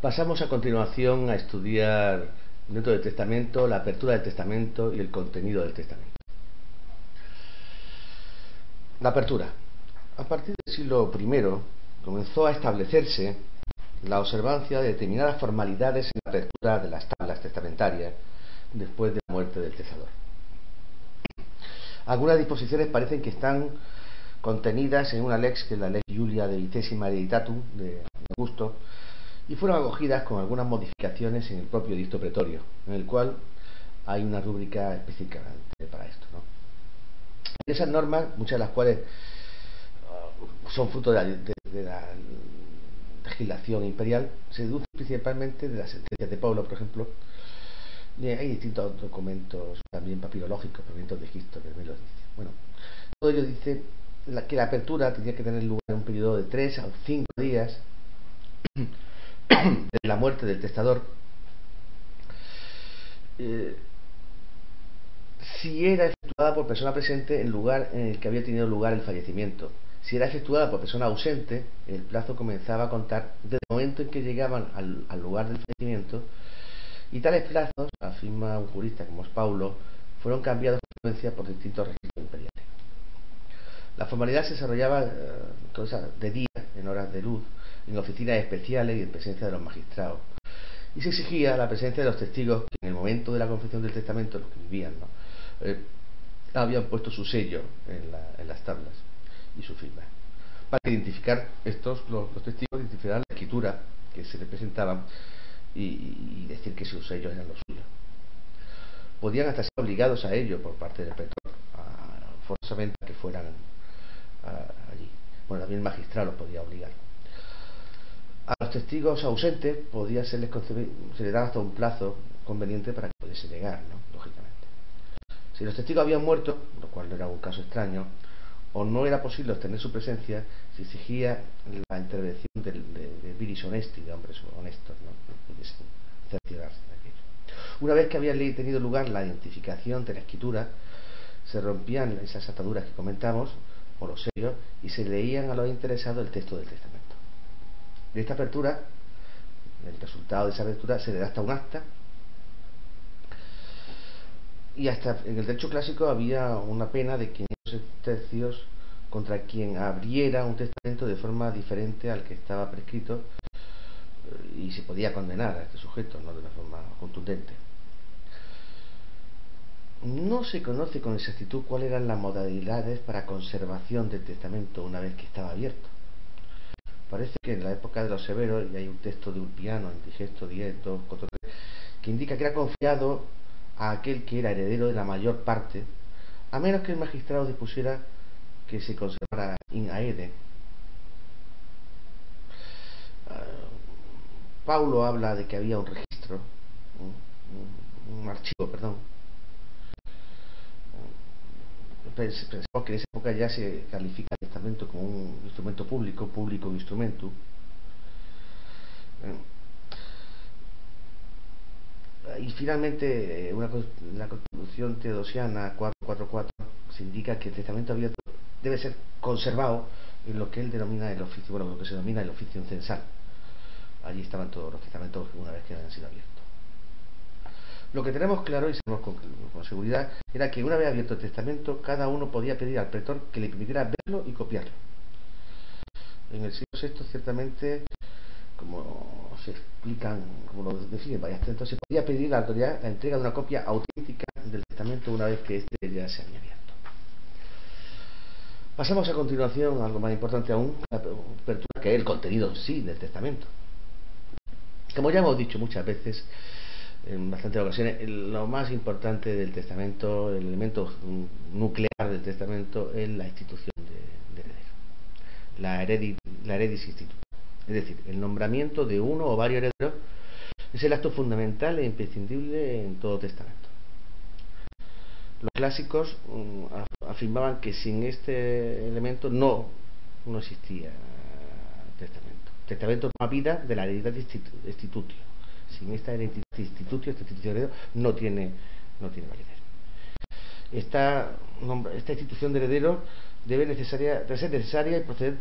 Pasamos a continuación a estudiar dentro del testamento la apertura del testamento y el contenido del testamento. La apertura. A partir del siglo I comenzó a establecerse la observancia de determinadas formalidades en la apertura de las tablas testamentarias después de la muerte del testador. Algunas disposiciones parecen que están contenidas en una lex que es la ley Julia de Vicesima Hereditatum de Augusto, y fueron acogidas con algunas modificaciones en el propio dicto pretorio, en el cual hay una rúbrica específica para esto. ¿no? Esas normas, muchas de las cuales uh, son fruto de la, legislación imperial, se deducen principalmente de las sentencias de Pablo, por ejemplo. Hay distintos documentos también papirológicos, documentos de Egipto que me lo dice. Bueno, todo ello dice que la apertura tenía que tener lugar en un periodo de 3 a 5 días de la muerte del testador, eh, si era efectuada por persona presente en lugar en el que había tenido lugar el fallecimiento. Si era efectuada por persona ausente, el plazo comenzaba a contar desde el momento en que llegaban al, lugar del fallecimiento y tales plazos, afirma un jurista como es Paulo, fueron cambiados por distintos registros imperiales. La formalidad se desarrollaba eh, de día, en horas de luz, en oficinas especiales y en presencia de los magistrados. Y se exigía la presencia de los testigos que en el momento de la confección del testamento, los que vivían, eh, habían puesto su sello en, las tablas y su firma. Para identificar estos, los, testigos, identificar la escritura que se les presentaban y, decir que sus sellos eran los suyos. Podían hasta ser obligados a ello por parte del pretor, forzosamente a que fueran allí. Bueno, también el magistrado los podía obligar. A los testigos ausentes podía serles se les hasta un plazo conveniente para que pudiese llegar, ¿no? lógicamente. Si los testigos habían muerto, lo cual no era un caso extraño, o no era posible obtener su presencia, se exigía la intervención del, de, de viris honesti, de hombres honestos, ¿no? pudiesen cerciorarse de aquello. Una vez que había tenido lugar la identificación de la escritura, se rompían esas ataduras que comentamos, o los sellos, y se leían a los interesados el texto del testamento. De esta apertura, el resultado de esa apertura se le da hasta un acta. Y hasta en el derecho clásico había una pena de 500 tercios contra quien abriera un testamento de forma diferente al que estaba prescrito y se podía condenar a este sujeto, no de una forma contundente. No se conoce con exactitud cuáles eran las modalidades para conservación del testamento una vez que estaba abierto. Parece que en la época de los severos, y hay un texto de Ulpiano, en Digesto 10, que indica que era confiado a aquel que era heredero de la mayor parte, a menos que el magistrado dispusiera que se conservara in aede. Ah, Paulo habla de que había un registro, un archivo, perdón, pensamos que en esa época ya se califica el testamento como un instrumento público, público instrumento. Y finalmente, eh, una, la Constitución Teodosiana 444 se indica que el testamento abierto debe ser conservado en lo que él denomina el oficio, bueno, lo que se denomina el oficio censal. Allí estaban todos los testamentos una vez que habían sido abiertos. Lo que tenemos claro y sabemos con, seguridad era que una vez abierto el testamento, cada uno podía pedir al pretor que le permitiera verlo y copiarlo. En el siglo VI, ciertamente, como se explican, como lo definen varias textos, se podía pedir a la autoridad la entrega de una copia auténtica del testamento una vez que éste ya se había abierto. Pasamos a continuación a algo más importante aún, la apertura, que es el contenido sí del testamento. Como ya hemos dicho muchas veces, en bastantes ocasiones, lo más importante del testamento, el elemento nuclear del testamento es la institución de, heredero, la, heredis instituta. Es decir, el nombramiento de uno o varios herederos es el acto fundamental e imprescindible en todo testamento. Los clásicos mm, afirmaban que sin este elemento no, no existía testamento. Testamento es una vida de la heredità institutio sin esta identidad instituto, este instituto heredero, no tiene, no tiene validez. Esta, esta institución de heredero debe, debe ser necesaria y proceder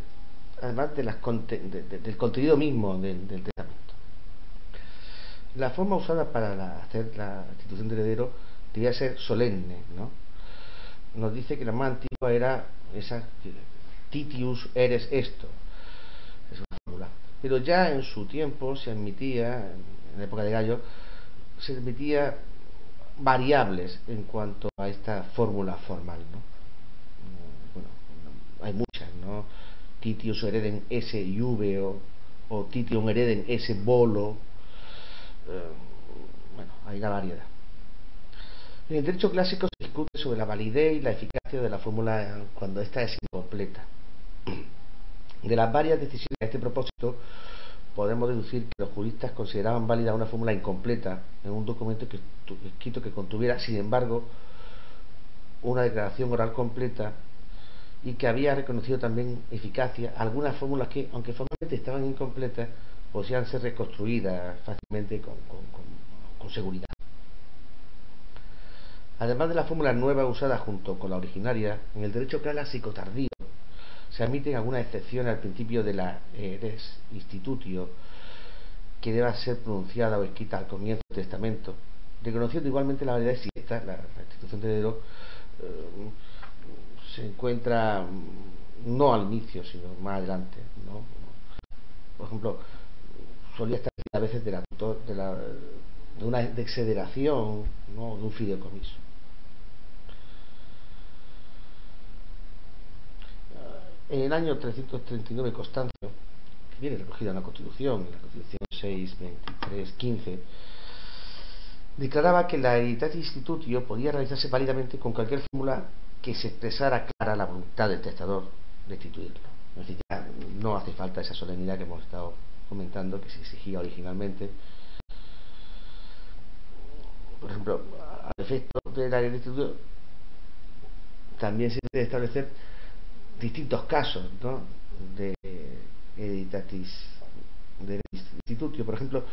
además de las, del contenido mismo del, testamento. La forma usada para hacer la institución de heredero debía ser solemne, ¿no? Nos dice que la más antigua era esa titius eres esto. Es una fórmula. Pero ya en su tiempo se admitía, en la época de Gallo, se admitía variables en cuanto a esta fórmula formal, ¿no? Bueno, hay muchas, ¿no? Titius hereden y V o, Titium hereden S bolo. Eh, bueno, hay una variedad. En el derecho clásico se discute sobre la validez y la eficacia de la fórmula cuando ésta es incompleta. De las varias decisiones a este propósito, podemos deducir que los juristas consideraban válida una fórmula incompleta en un documento que, escrito que contuviera, sin embargo, una declaración oral completa y que había reconocido también eficacia algunas fórmulas que, aunque formalmente estaban incompletas, podían ser reconstruidas fácilmente con, con seguridad. Además de la fórmula nueva usada junto con la originaria, en el derecho clásico tardío se admiten algunas excepciones al principio de la res institutio que deba ser pronunciada o escrita al comienzo del testamento, reconociendo igualmente la si esta, la, institución de heredero, eh, se encuentra mm, no al inicio, sino más adelante. ¿no? Por ejemplo, solía estar a veces de, la, de, la, de una exederación, ¿no? de un fideicomiso. En el año 339 Constancio, que viene recogido en la Constitución, en la Constitución 6, 23, 15, declaraba que la hereditatis institutio podía realizarse válidamente con cualquier fórmula que se expresara clara la voluntad del testador de instituirlo. Es decir, ya no hace falta esa solemnidad que hemos estado comentando, que se exigía originalmente. Por ejemplo, al efecto de la institutio, también se debe establecer distintos casos ¿no? de editatis del instituto. Por ejemplo,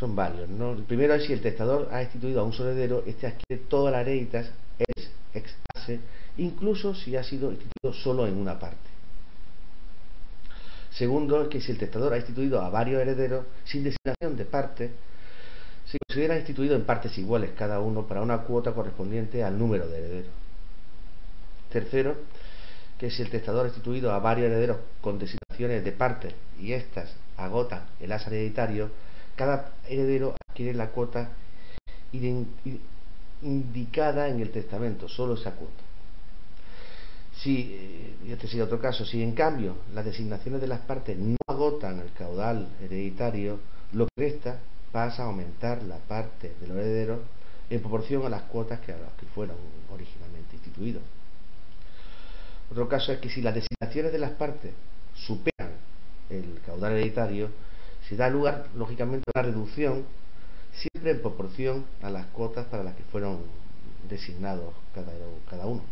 son varios. ¿no? Primero es si el testador ha instituido a un solo heredero, este adquiere todas las hereditas es ex incluso si ha sido instituido solo en una parte. Segundo es que si el testador ha instituido a varios herederos sin designación de parte, se considera instituido en partes iguales cada uno para una cuota correspondiente al número de herederos. Tercero, que si el testador ha instituido a varios herederos con designaciones de parte y éstas agotan el as hereditario, cada heredero adquiere la cuota indicada en el testamento, solo esa cuota. Si, eh, este sería otro caso, si en cambio las designaciones de las partes no agotan el caudal hereditario, lo que resta pasa a aumentar la parte de los herederos en proporción a las cuotas que, a las que fueron originalmente instituidos. Otro caso es que si las designaciones de las partes superan el caudal hereditario, se da lugar, lógicamente, a una reducción, siempre en proporción a las cuotas para las que fueron designados cada, uno.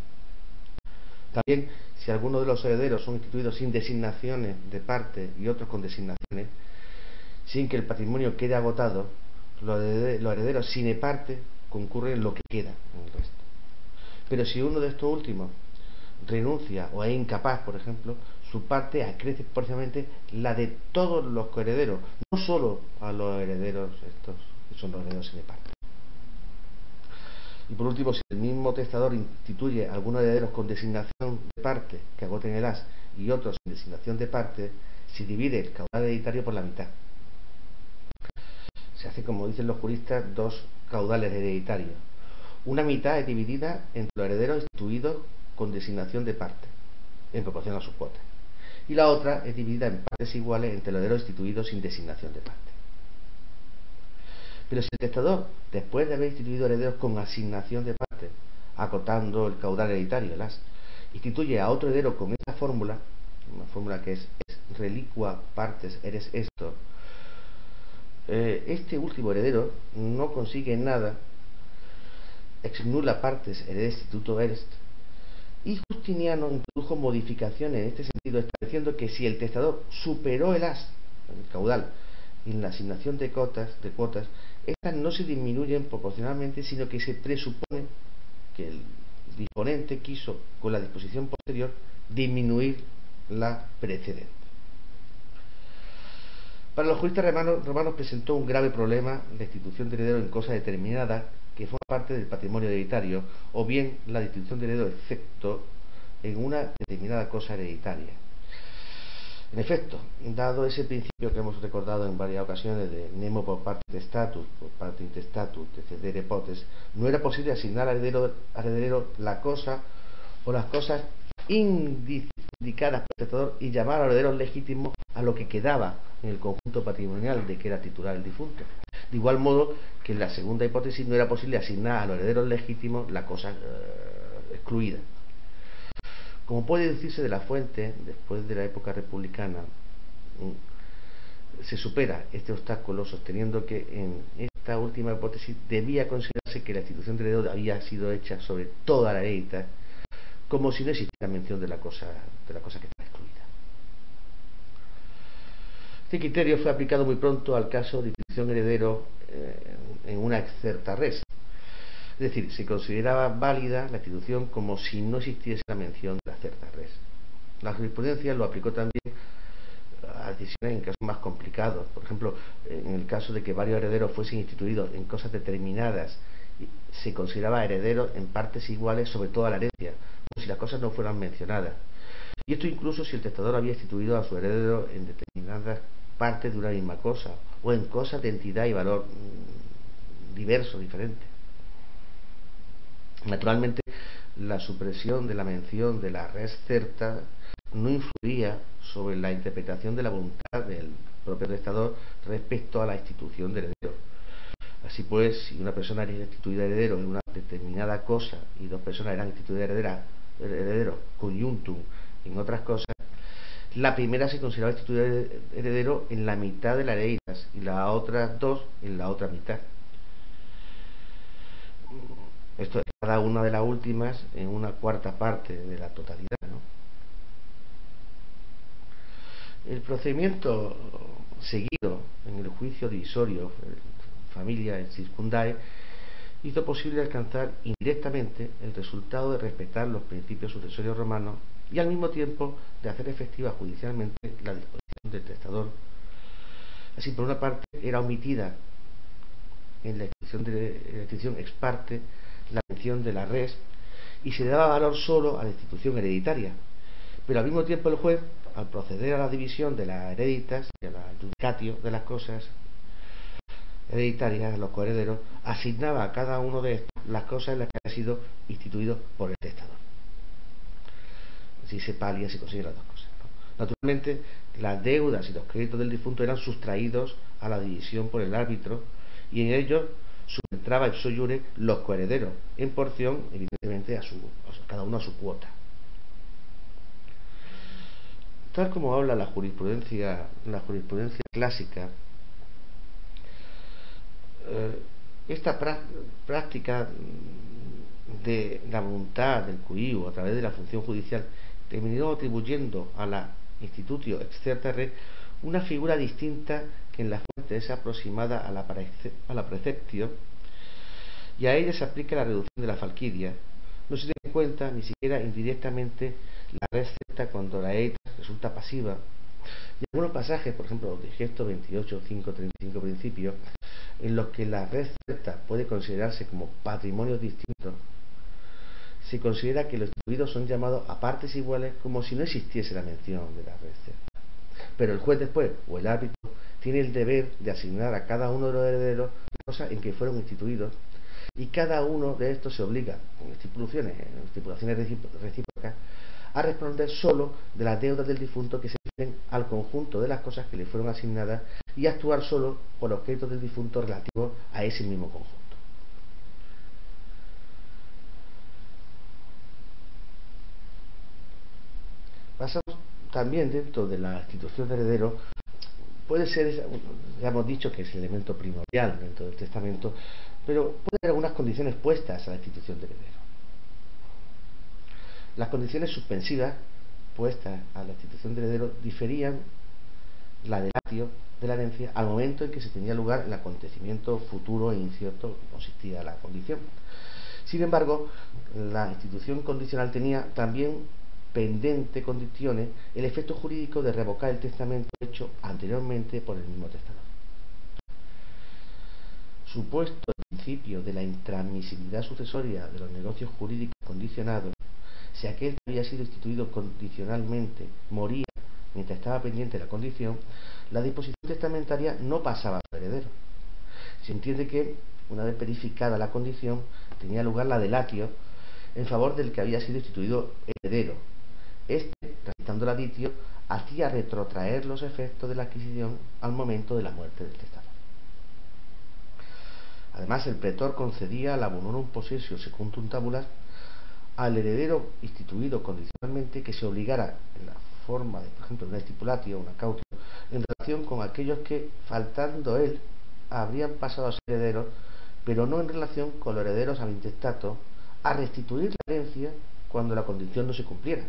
También, si algunos de los herederos son instituidos sin designaciones de parte y otros con designaciones, sin que el patrimonio quede agotado, los herederos sin parte concurren en lo que queda en el resto. Pero si uno de estos últimos renuncia o es incapaz, por ejemplo, su parte acrece proporcionalmente la de todos los coherederos, no solo a los herederos estos que son los herederos de parte. Y por último, si el mismo testador instituye algunos herederos con designación de parte que agoten el as y otros sin designación de parte, se divide el caudal hereditario por la mitad. Se hace, como dicen los juristas, dos caudales hereditarios. Una mitad es dividida entre los herederos instituidos con designación de parte, en proporción a su cuota. Y la otra es dividida en partes iguales entre los herederos instituidos sin designación de parte. Pero si el testador, después de haber instituido herederos con asignación de parte, acotando el caudal hereditario, las, instituye a otro heredero con esa fórmula, una fórmula que es, reliqua partes eres esto, eh, este último heredero no consigue nada, ex nula partes heredes instituto eres y Justiniano introdujo modificaciones en este sentido, estableciendo que si el testador superó el as, el caudal, en la asignación de cuotas, de cuotas, estas no se disminuyen proporcionalmente, sino que se presupone que el disponente quiso, con la disposición posterior, disminuir la precedente. Para los juristas romanos, presentó un grave problema la institución de heredero en cosas determinadas que forma parte del patrimonio hereditario, o bien la distribución de heredero excepto en una determinada cosa hereditaria. En efecto, dado ese principio que hemos recordado en varias ocasiones de nemo por parte de status, por parte intestatus, de cedere potes, no era posible asignar al heredero, la cosa o las cosas indicadas por el testador y llamar al heredero legítimo a lo que quedaba en el conjunto patrimonial de que era titular el difunto. De igual modo que en la segunda hipótesis no era posible asignar a los herederos legítimos la cosa eh, excluida. Como puede decirse de la fuente, después de la época republicana, mm, se supera este obstáculo sosteniendo que en esta última hipótesis debía considerarse que la institución de heredero había sido hecha sobre toda la heredita, como si no existiera mención de la cosa, de la cosa que está excluida. Este criterio fue aplicado muy pronto al caso de institución heredero eh, en una excerta res, es decir, se consideraba válida la institución como si no existiese la mención de la certa res. La jurisprudencia lo aplicó también a decisiones en casos más complicados. Por ejemplo, en el caso de que varios herederos fuesen instituidos en cosas determinadas, se consideraba heredero en partes iguales sobre toda la herencia, como si las cosas no fueran mencionadas. Y esto incluso si el testador había instituido a su heredero en determinadas partes de una misma cosa, o en cosas de entidad y valor mm, diverso, diferente. Naturalmente, la supresión de la mención de la res certa no influía sobre la interpretación de la voluntad del propio testador respecto a la institución de heredero. Así pues, si una persona era instituida heredero en una determinada cosa y dos personas eran instituidas herederos heredero conjuntum en otras cosas, la primera se consideraba instituida heredero en la mitad de las heredades y las otras dos en la otra mitad. Esto es cada una de las últimas en una cuarta parte de la totalidad. ¿no? El procedimiento seguido en el juicio divisorio, familia en circundae, hizo posible alcanzar indirectamente el resultado de respetar los principios sucesorios romanos y al mismo tiempo de hacer efectiva judicialmente la disposición del testador. Así, por una parte, era omitida en la extinción ex parte la mención de la res y se daba valor solo a la institución hereditaria. Pero al mismo tiempo el juez, al proceder a la división de las hereditas y al judicatio de las cosas hereditarias, los coherederos, asignaba a cada uno de estos las cosas en las que había sido instituido por el testador. Así se palia, se las dos cosas. Naturalmente, las deudas y los créditos del difunto eran sustraídos a la división por el árbitro y en ellos subentraba el soyure los coherederos, en porción, evidentemente, a, su, cada uno a su cuota. Tal como habla la jurisprudencia, la jurisprudencia clásica, eh, esta práctica de la voluntad del CUIU a través de la función judicial terminó atribuyendo a la institutio red una figura distinta en la fuente es aproximada a la, a preceptio y a ella se aplica la reducción de la falquidia. No se tiene en cuenta ni siquiera indirectamente la receta cuando la ETA resulta pasiva. Y algunos pasajes, por ejemplo, de gesto 28, 5, 35 principios, en los que la receta puede considerarse como patrimonio distinto, se considera que los distribuidos son llamados a partes iguales como si no existiese la mención de la receta. Pero el juez después, o el árbitro, tiene el deber de asignar a cada uno de los herederos cosas en que fueron instituidos y cada uno de estos se obliga, con estipulaciones, estipulaciones recíprocas, a responder solo de las deudas del difunto que se refieren al conjunto de las cosas que le fueron asignadas y actuar solo por los créditos del difunto relativos a ese mismo conjunto. Pasamos también dentro de la institución de heredero puede ser, ya hemos dicho que es el elemento primordial dentro del testamento, pero puede haber algunas condiciones puestas a la institución de heredero. Las condiciones suspensivas puestas a la institución de heredero diferían la del atio de la herencia al momento en que se tenía lugar el acontecimiento futuro e incierto que consistía la condición. Sin embargo, la institución condicional tenía también pendente condiciones el efecto jurídico de revocar el testamento hecho anteriormente por el mismo testador. Supuesto el principio de la intransmisibilidad sucesoria de los negocios jurídicos condicionados, si aquel que había sido instituido condicionalmente moría mientras estaba pendiente la condición, la disposición testamentaria no pasaba al heredero. Se entiende que, una vez verificada la condición, tenía lugar la delatio en favor del que había sido instituido heredero. Este, realizando la ditio, hacía retrotraer los efectos de la adquisición al momento de la muerte del testador. Además, el pretor concedía la bonorum possessio secundum tabulas al heredero instituido condicionalmente que se obligara en la forma de, por ejemplo, una estipulatio o una cautio en relación con aquellos que, faltando él, habrían pasado a ser herederos, pero no en relación con los herederos al intestato, a restituir la herencia cuando la condición no se cumpliera,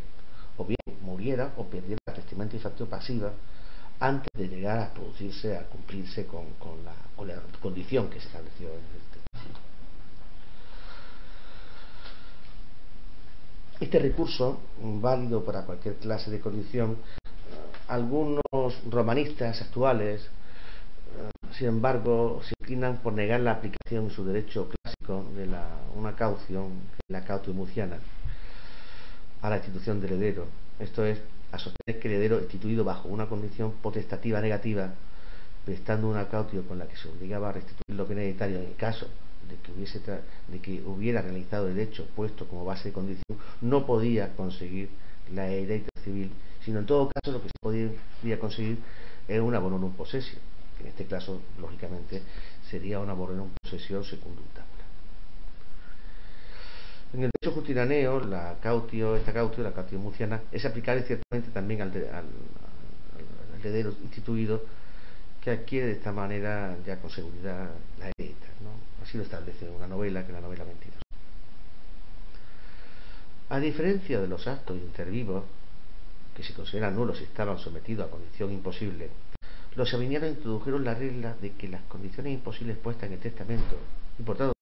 o bien muriera o perdiera la testamento facto pasiva antes de llegar a producirse, a cumplirse con, la, condición que se estableció en este Este recurso, válido para cualquier clase de condición, algunos romanistas actuales, eh, sin embargo, se inclinan por negar la aplicación en su derecho clásico de la, una caución, la cautio muciana, a la institución de heredero. Esto es, a sostener que el heredero instituido bajo una condición potestativa negativa, prestando una cautio con la que se obligaba a restituir lo que hereditario en el caso de que, hubiese de que hubiera realizado el hecho puesto como base de condición, no podía conseguir la heredad civil, sino en todo caso lo que se podía conseguir era una bonum possession, que en este caso, lógicamente, sería una bonum possession secundum en el derecho justinaneo, la cautio, esta cautio, la cautio muciana, es aplicable ciertamente también al, heredero instituido que adquiere de esta manera ya con seguridad la heredita. ¿no? Así lo establece una novela, que es la novela mentirosa. A diferencia de los actos intervivos, que se consideran nulos si estaban sometidos a condición imposible, los sabinianos introdujeron la regla de que las condiciones imposibles puestas en el testamento, y por tanto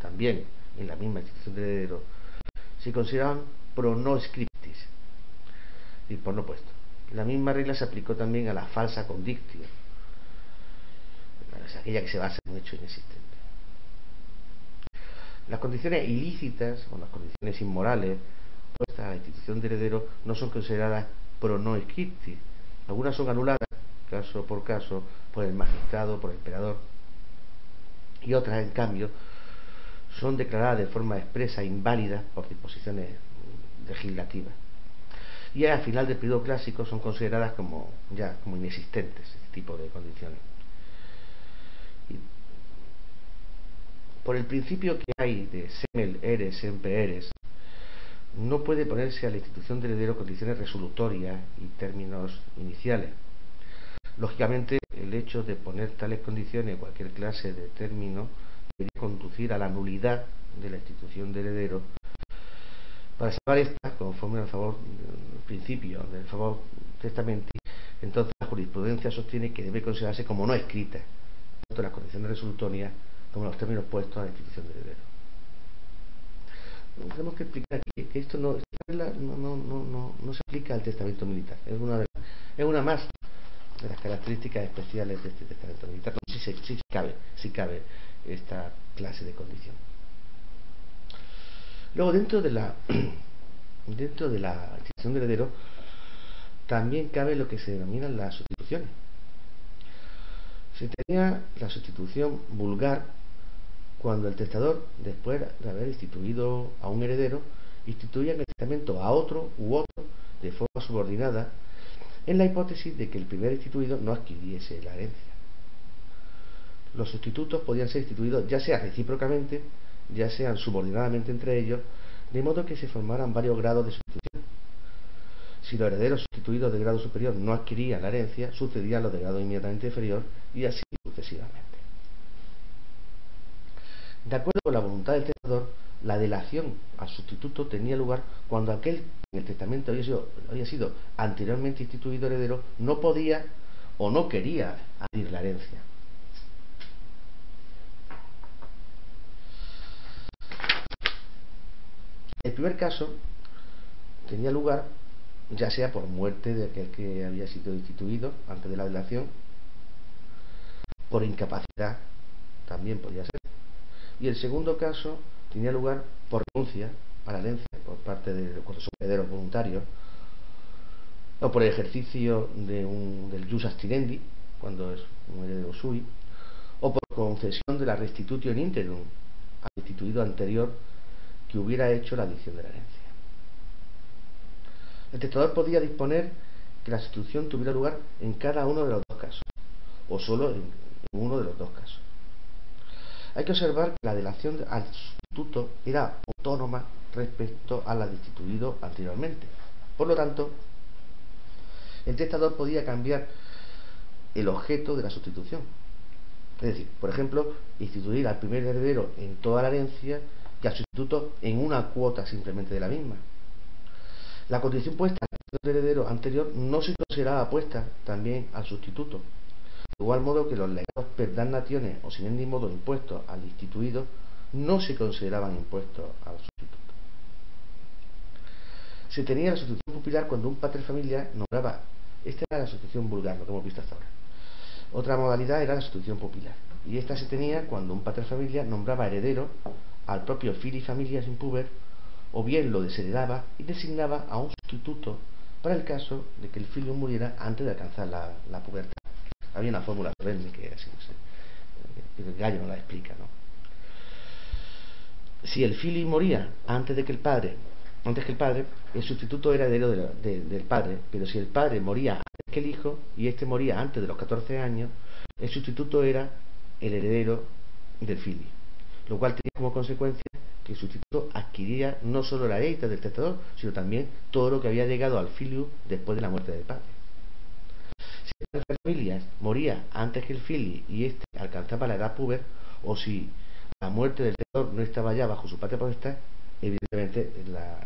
también en la misma institución de heredero, se consideraban pro no scriptis, y por no puesto. La misma regla se aplicó también a la falsa condictio, aquella que se basa en un hecho inexistente. Las condiciones ilícitas o las condiciones inmorales puestas a la institución de heredero no son consideradas pro no scriptis. Algunas son anuladas caso por caso por el magistrado, por el emperador, y otras, en cambio, son declaradas de forma expresa e inválida por disposiciones legislativas. Y al final del periodo clásico son consideradas como ya como inexistentes este tipo de condiciones. por el principio que hay de semel eres, siempre no puede ponerse a la institución de heredero condiciones resolutorias y términos iniciales. Lógicamente, el hecho de poner tales condiciones, cualquier clase de término, debería conducir a la nulidad de la institución de heredero. Para salvar esta, conforme al favor del principio del favor testamento, entonces la jurisprudencia sostiene que debe considerarse como no escrita, tanto las condiciones resolutorias como los términos puestos a la institución de heredero. Tenemos que explicar que, que esto no, no, no, no, se aplica al testamento militar, es una, de es una más de las características especiales de este testamento militar, si sí, cabe, sí cabe esta clase de condición. Luego, dentro de la dentro de la institución de heredero, también cabe lo que se denominan las sustituciones. Se tenía la sustitución vulgar cuando el testador, después de haber instituido a un heredero, instituía en el testamento a otro u otro de forma subordinada, en la hipótesis de que el primer instituido no adquiriese la herencia los sustitutos podían ser instituidos ya sea recíprocamente, ya sean subordinadamente entre ellos, de modo que se formaran varios grados de sustitución. Si los herederos sustituidos de grado superior no adquirían la herencia, sucedían los de grado inmediatamente inferior y así sucesivamente. De acuerdo con la voluntad del testador, la delación al sustituto tenía lugar cuando aquel en el testamento había sido, había sido anteriormente instituido heredero no podía o no quería adquirir la herencia. El primer caso tenía lugar ya sea por muerte de aquel que había sido instituido antes de la delación, por incapacidad, también podía ser. Y el segundo caso tenía lugar por renuncia a la herencia por parte de los herederos voluntarios, o por el ejercicio de un, del jus astirendi, cuando es un heredero sui, o por concesión de la restitutio in al instituido anterior que hubiera hecho la adición de la herencia. El testador podía disponer que la sustitución tuviera lugar en cada uno de los dos casos, o solo en uno de los dos casos. Hay que observar que la delación al sustituto era autónoma respecto a la destituido anteriormente. Por lo tanto, el testador podía cambiar el objeto de la sustitución. Es decir, por ejemplo, instituir al primer heredero en toda la herencia y al sustituto en una cuota simplemente de la misma. La condición puesta al heredero anterior no se consideraba puesta también al sustituto. De igual modo que los legados per naciones o sin ningún modo impuestos al instituido no se consideraban impuestos al sustituto. Se tenía la sustitución pupilar cuando un padre familia nombraba, esta era la sustitución vulgar, lo que hemos visto hasta ahora. Otra modalidad era la sustitución pupilar. Y esta se tenía cuando un padre familia nombraba heredero al propio fili familia sin puber o bien lo desheredaba y designaba a un sustituto para el caso de que el filio muriera antes de alcanzar la, pubertad. Había una fórmula solemne que así, el gallo no la explica, ¿no? Si el filio moría antes de que el padre, antes que el padre, el sustituto era heredero del padre, pero si el padre moría antes que el hijo y este moría antes de los 14 años, el sustituto era el heredero del filio, lo cual tenía como consecuencia que el sustituto adquiría no solo la heredad del testador, sino también todo lo que había llegado al filio después de la muerte del padre. Si la familia moría antes que el filio y éste alcanzaba la edad puber, o si la muerte del testador no estaba ya bajo su patria potestad, evidentemente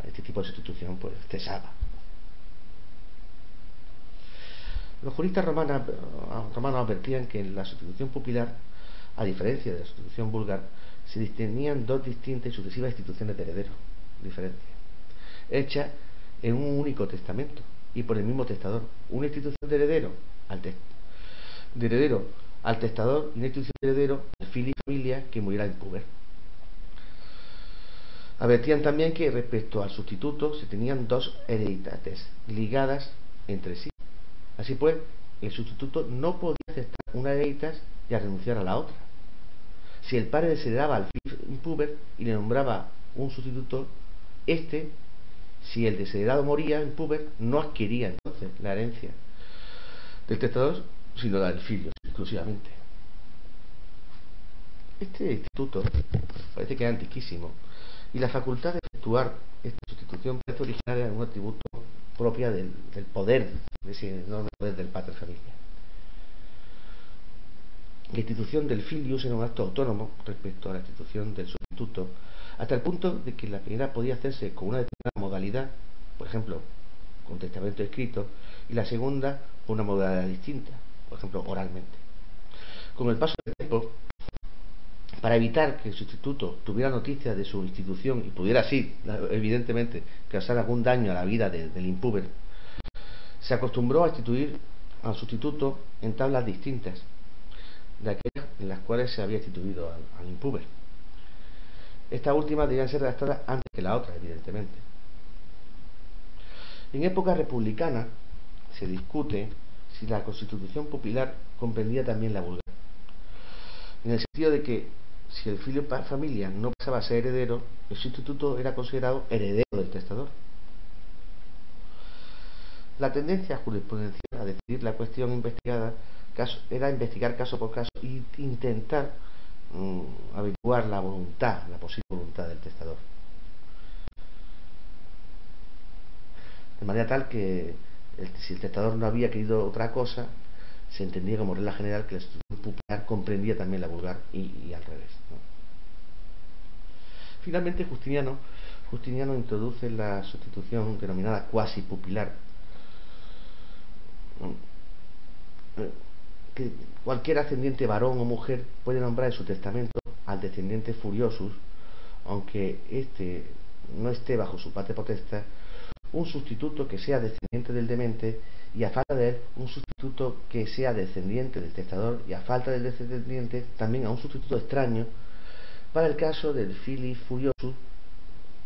este tipo de sustitución pues cesaba. Los juristas romanos, romanos advertían que la sustitución pupilar, a diferencia de la sustitución vulgar, se distinguían dos distintas y sucesivas instituciones de heredero diferentes, hechas en un único testamento y por el mismo testador. Una institución de heredero al, de heredero al testador y una institución de heredero al fili familia que muriera en puber. Advertían también que respecto al sustituto se tenían dos hereditates ligadas entre sí. Así pues, el sustituto no podía aceptar una hereditas y renunciar a la otra. Si el padre desheredaba al puber y le nombraba un sustituto, este, si el desheredado moría en puber, no adquiría entonces la herencia del testador, sino la del filio exclusivamente. Este instituto parece que es antiquísimo y la facultad de efectuar esta sustitución parece originaria de un atributo propia del, poder, de ese enorme poder del padre familia. La institución del filius era un acto autónomo respecto a la institución del sustituto, hasta el punto de que la primera podía hacerse con una determinada modalidad, por ejemplo, con testamento escrito, y la segunda con una modalidad distinta, por ejemplo, oralmente. Con el paso del tiempo, para evitar que el sustituto tuviera noticia de su institución y pudiera así, evidentemente, causar algún daño a la vida del impúber, se acostumbró a instituir al sustituto en tablas distintas, de aquellas en las cuales se había instituido al, al impuber. Estas últimas debían ser redactadas antes que la otra, evidentemente. En época republicana se discute si la constitución popular comprendía también la vulgar, en el sentido de que si el filio familia no pasaba a ser heredero, el sustituto era considerado heredero del testador. La tendencia jurisprudencial a decidir la cuestión investigada era investigar caso por caso e intentar mm, averiguar la voluntad, la posible voluntad del testador. De manera tal que si el testador no había querido otra cosa, se entendía como regla general que la pupilar comprendía también la vulgar y, al revés. Finalmente, Justiniano, Justiniano introduce la sustitución denominada cuasi pupilar que cualquier ascendiente varón o mujer puede nombrar en su testamento al descendiente Furiosus, aunque éste no esté bajo su parte potesta, un sustituto que sea descendiente del demente y a falta de él un sustituto que sea descendiente del testador y a falta del descendiente también a un sustituto extraño. Para el caso del fili furioso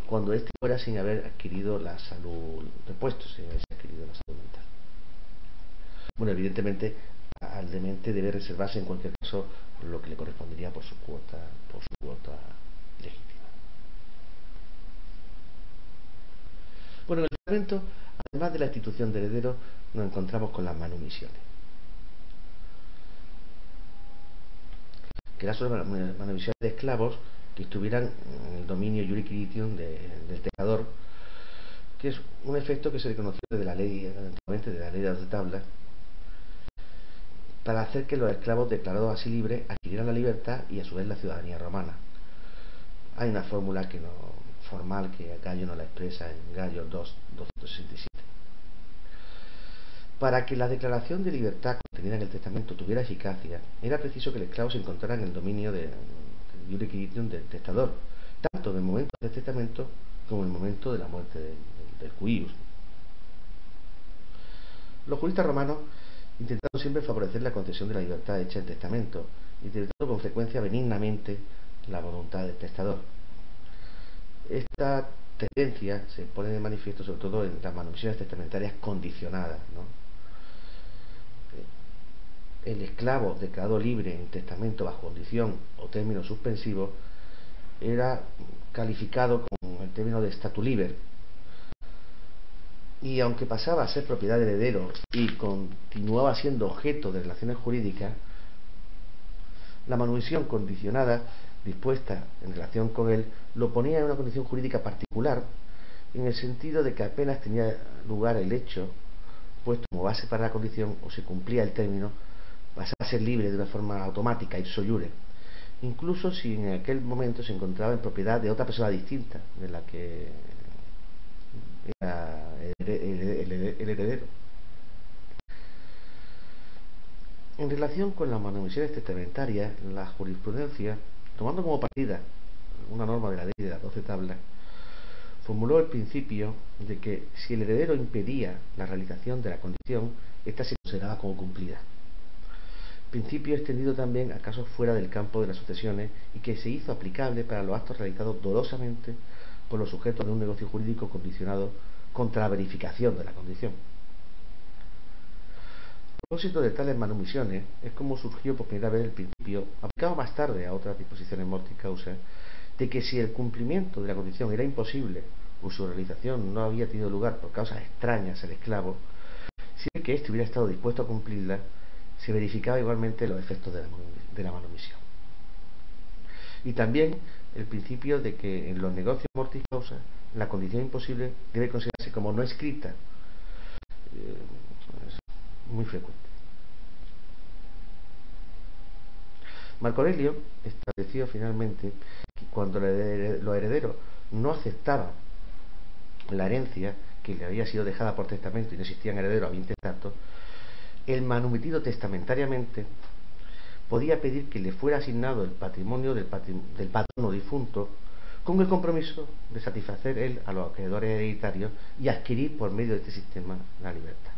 cuando éste fuera sin haber adquirido la salud repuesto, haber adquirido la salud mental. Bueno, evidentemente al demente debe reservarse en cualquier caso lo que le correspondería por su cuota, por su cuota legítima. Bueno, en el testamento, además de la institución de heredero, nos encontramos con las manumisiones. Que eran solo manumisiones de esclavos que estuvieran en el dominio jurisdicción del tejador, que es un efecto que se reconoció desde la ley, de la ley de las tablas, para hacer que los esclavos declarados así libres adquirieran la libertad y a su vez la ciudadanía romana. Hay una fórmula que no, formal que Gallo no la expresa en Gallo 2, 267. Para que la declaración de libertad contenida en el testamento tuviera eficacia, era preciso que el esclavo se encontrara en el dominio de, de del testador, tanto en el momento del testamento como en el momento de la muerte del, del, Los juristas romanos intentaron siempre favorecer la concesión de la libertad hecha en testamento, intentando con frecuencia benignamente la voluntad del testador. Esta tendencia se pone de manifiesto sobre todo en las manumisiones testamentarias condicionadas. El esclavo declarado libre en testamento bajo condición o término suspensivo era calificado con el término de statu liber y aunque pasaba a ser propiedad de heredero y continuaba siendo objeto de relaciones jurídicas, la manumisión condicionada dispuesta en relación con él lo ponía en una condición jurídica particular en el sentido de que apenas tenía lugar el hecho puesto como base para la condición o se cumplía el término pasaba a ser libre de una forma automática y iure incluso si en aquel momento se encontraba en propiedad de otra persona distinta de la que era el heredero en relación con las manumisiones testamentarias la jurisprudencia tomando como partida una norma de la ley de las doce tablas, formuló el principio de que si el heredero impedía la realización de la condición, ésta se consideraba como cumplida. Principio extendido también a casos fuera del campo de las sucesiones y que se hizo aplicable para los actos realizados dolosamente los sujetos de un negocio jurídico condicionado contra la verificación de la condición propósito de tales manumisiones es como surgió por primera vez el principio, aplicado más tarde a otras disposiciones mortis causa, de que si el cumplimiento de la condición era imposible o su realización no había tenido lugar por causas extrañas al esclavo, siempre que éste hubiera estado dispuesto a cumplirla, se verificaba igualmente los efectos de la, de la manumisión. Y también el principio de que en los negocios mortis causa la condición imposible debe considerarse como no escrita. Eh, muy frecuente. Marco Aurelio estableció finalmente que cuando los herederos no aceptaban la herencia que le había sido dejada por testamento y no existían herederos a tanto, el manumitido testamentariamente podía pedir que le fuera asignado el patrimonio del, del patrono difunto con el compromiso de satisfacer él a los acreedores hereditarios y adquirir por medio de este sistema la libertad.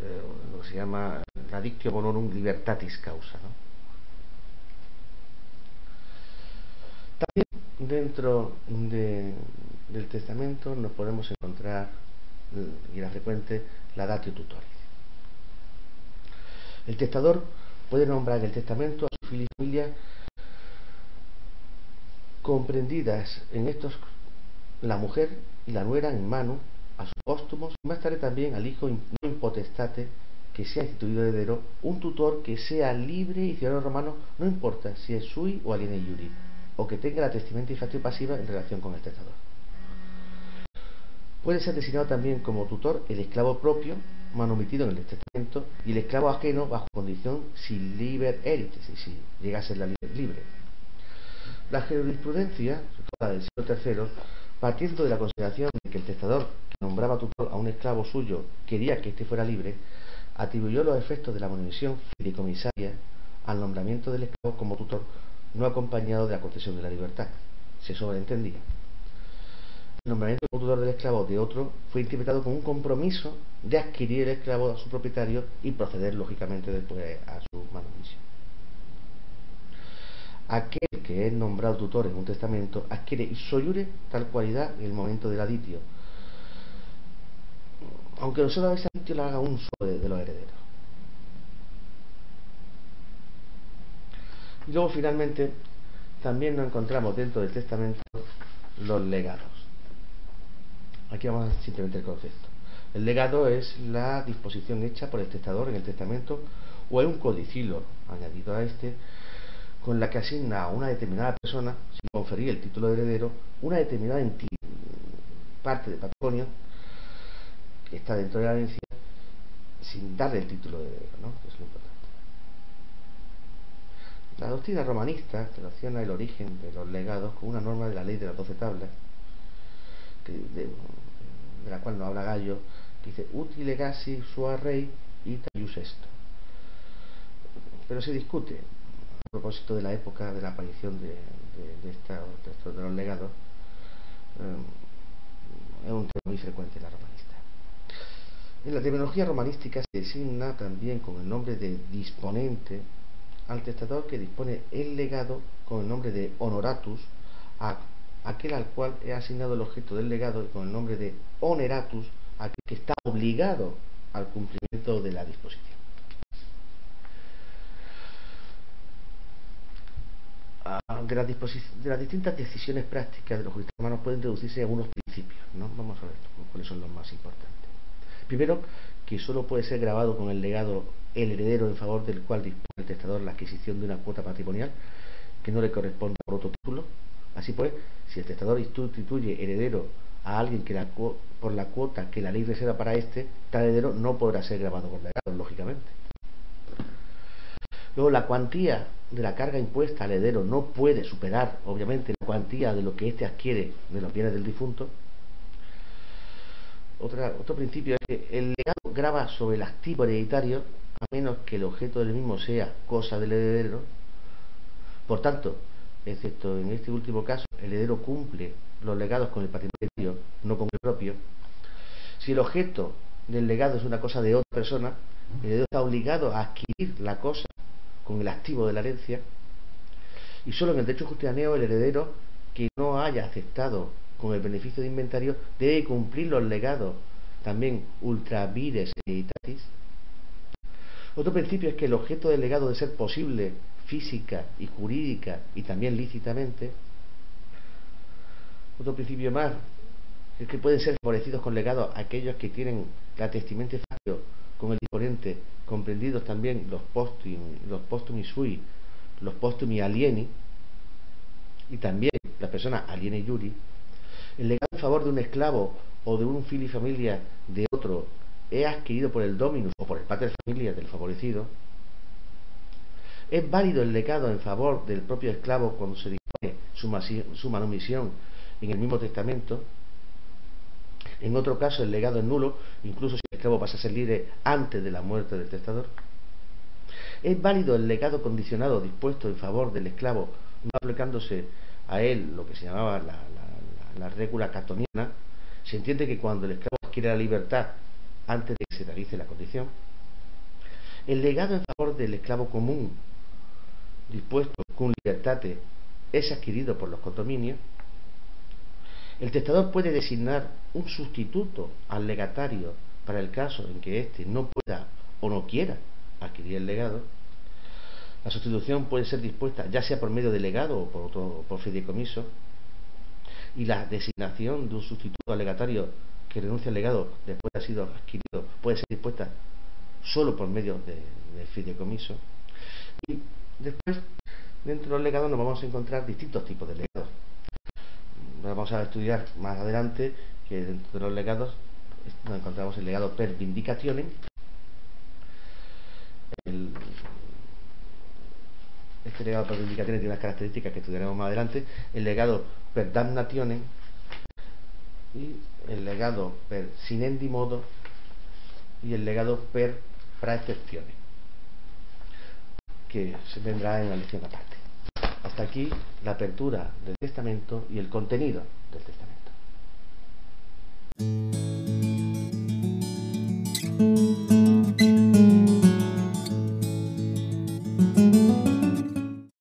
Eh, lo que se llama la dictio bonorum libertatis causa. También dentro del testamento nos podemos encontrar, y era frecuente, la datio tutoris. El testador puede nombrar el testamento a su familia comprendidas en estos la mujer y la nuera en mano a sus póstumos y más tarde también al hijo no impotestate que sea instituido heredero, un tutor que sea libre y ciudadano romano, no importa si es sui o aliene iuri, o que tenga la testamento y pasiva en relación con el testador. Puede ser designado también como tutor el esclavo propio, manumitido en el testamento, y el esclavo ajeno bajo condición si liber erit, si llega a ser la libre. La jurisprudencia, toda del siglo III, partiendo de la consideración de que el testador que nombraba tutor a un esclavo suyo quería que éste fuera libre, atribuyó los efectos de la manutención fideicomisaria al nombramiento del esclavo como tutor no acompañado de la concesión de la libertad. Se sobreentendía. El nombramiento como tutor del esclavo de otro fue interpretado como un compromiso de adquirir el esclavo a su propietario y proceder lógicamente después a su manutención. Aquel que es nombrado tutor en un testamento adquiere soyure tal cualidad en el momento del aditio, aunque solo ese aditio lo haga un solo de, los herederos. Y luego finalmente también nos encontramos dentro del testamento los legados. Aquí vamos simplemente el concepto. El legado es la disposición hecha por el testador en el testamento o hay un codicilo añadido a este con la que asigna a una determinada persona, sin conferir el título de heredero, una determinada parte de patrimonio que está dentro de la herencia sin darle el título de heredero, ¿no? es lo importante. La doctrina romanista relaciona el origen de los legados con una norma de la ley de las doce tablas, de, la cual nos habla Gallo, que dice utile legasi sua rey y talius esto. Pero se discute a propósito de la época de la aparición de, de, de los legados, eh, es un tema muy frecuente en la romanista. En la terminología romanística se designa también con el nombre de disponente al testador que dispone el legado con el nombre de honoratus a aquel al cual es asignado el objeto del legado con el nombre de oneratus aquel que está obligado al cumplimiento de la disposición. de las, de las distintas decisiones prácticas de los juristas romanos pueden deducirse algunos principios. ¿no? Vamos a ver cuáles son los más importantes. Primero, que solo puede ser grabado con el legado el heredero en favor del cual dispone el testador la adquisición de una cuota patrimonial que no le corresponde por otro título. Así pues, si el testador instituye heredero a alguien que la, por la cuota que la ley reserva para este, tal heredero no podrá ser grabado por legado, lógicamente. Luego, la cuantía de la carga impuesta al heredero no puede superar, obviamente, la cuantía de lo que éste adquiere de los bienes del difunto. otro principio es que el legado graba sobre el activo hereditario a menos que el objeto del mismo sea cosa del heredero. Por tanto, excepto en este último caso, el heredero cumple los legados con el patrimonio, no con el propio. Si el objeto del legado es una cosa de otra persona, el heredero está obligado a adquirir la cosa con el activo de la herencia, y solo en el derecho justianeo el heredero que no haya aceptado con el beneficio de inventario debe cumplir los legados también ultra vires hereditatis. Otro principio es que el objeto del legado debe ser posible física y jurídica y también lícitamente. Otro principio más es que pueden ser favorecidos con legado aquellos que tienen la testimente con el disponente, comprendidos también los postumi, los postumi sui, los postumi alieni, y también las personas alieni yuri, el legado en favor de un esclavo o de un fili familia de otro es adquirido por el dominus o por el pater familia del favorecido, es válido el legado en favor del propio esclavo cuando se dispone su, manumisión en el mismo testamento, en otro caso, el legado es nulo, incluso si el esclavo pasa a ser libre antes de la muerte del testador. ¿Es válido el legado condicionado dispuesto en favor del esclavo, no aplicándose a él lo que se llamaba la, la, catoniana? Se entiende que cuando el esclavo adquiere la libertad antes de que se realice la condición, el legado en favor del esclavo común, dispuesto con libertate, es adquirido por los condominios, el testador puede designar un sustituto al legatario para el caso en que éste no pueda o no quiera adquirir el legado. La sustitución puede ser dispuesta ya sea por medio de legado o por, otro, por fideicomiso. Y la designación de un sustituto al legatario que renuncia al legado después de haber sido adquirido puede ser dispuesta solo por medio de, de fideicomiso. Y después, dentro de los legados, nos vamos a encontrar distintos tipos de legados. Vamos a estudiar más adelante que dentro de los legados nos encontramos el legado per vindicationem este legado per vindicationem tiene unas características que estudiaremos más adelante el legado per damnationem y el legado per sinendi modo y el legado per para excepciones, que se vendrá en la lección aparte. Hasta aquí la apertura del testamento y el contenido del testamento.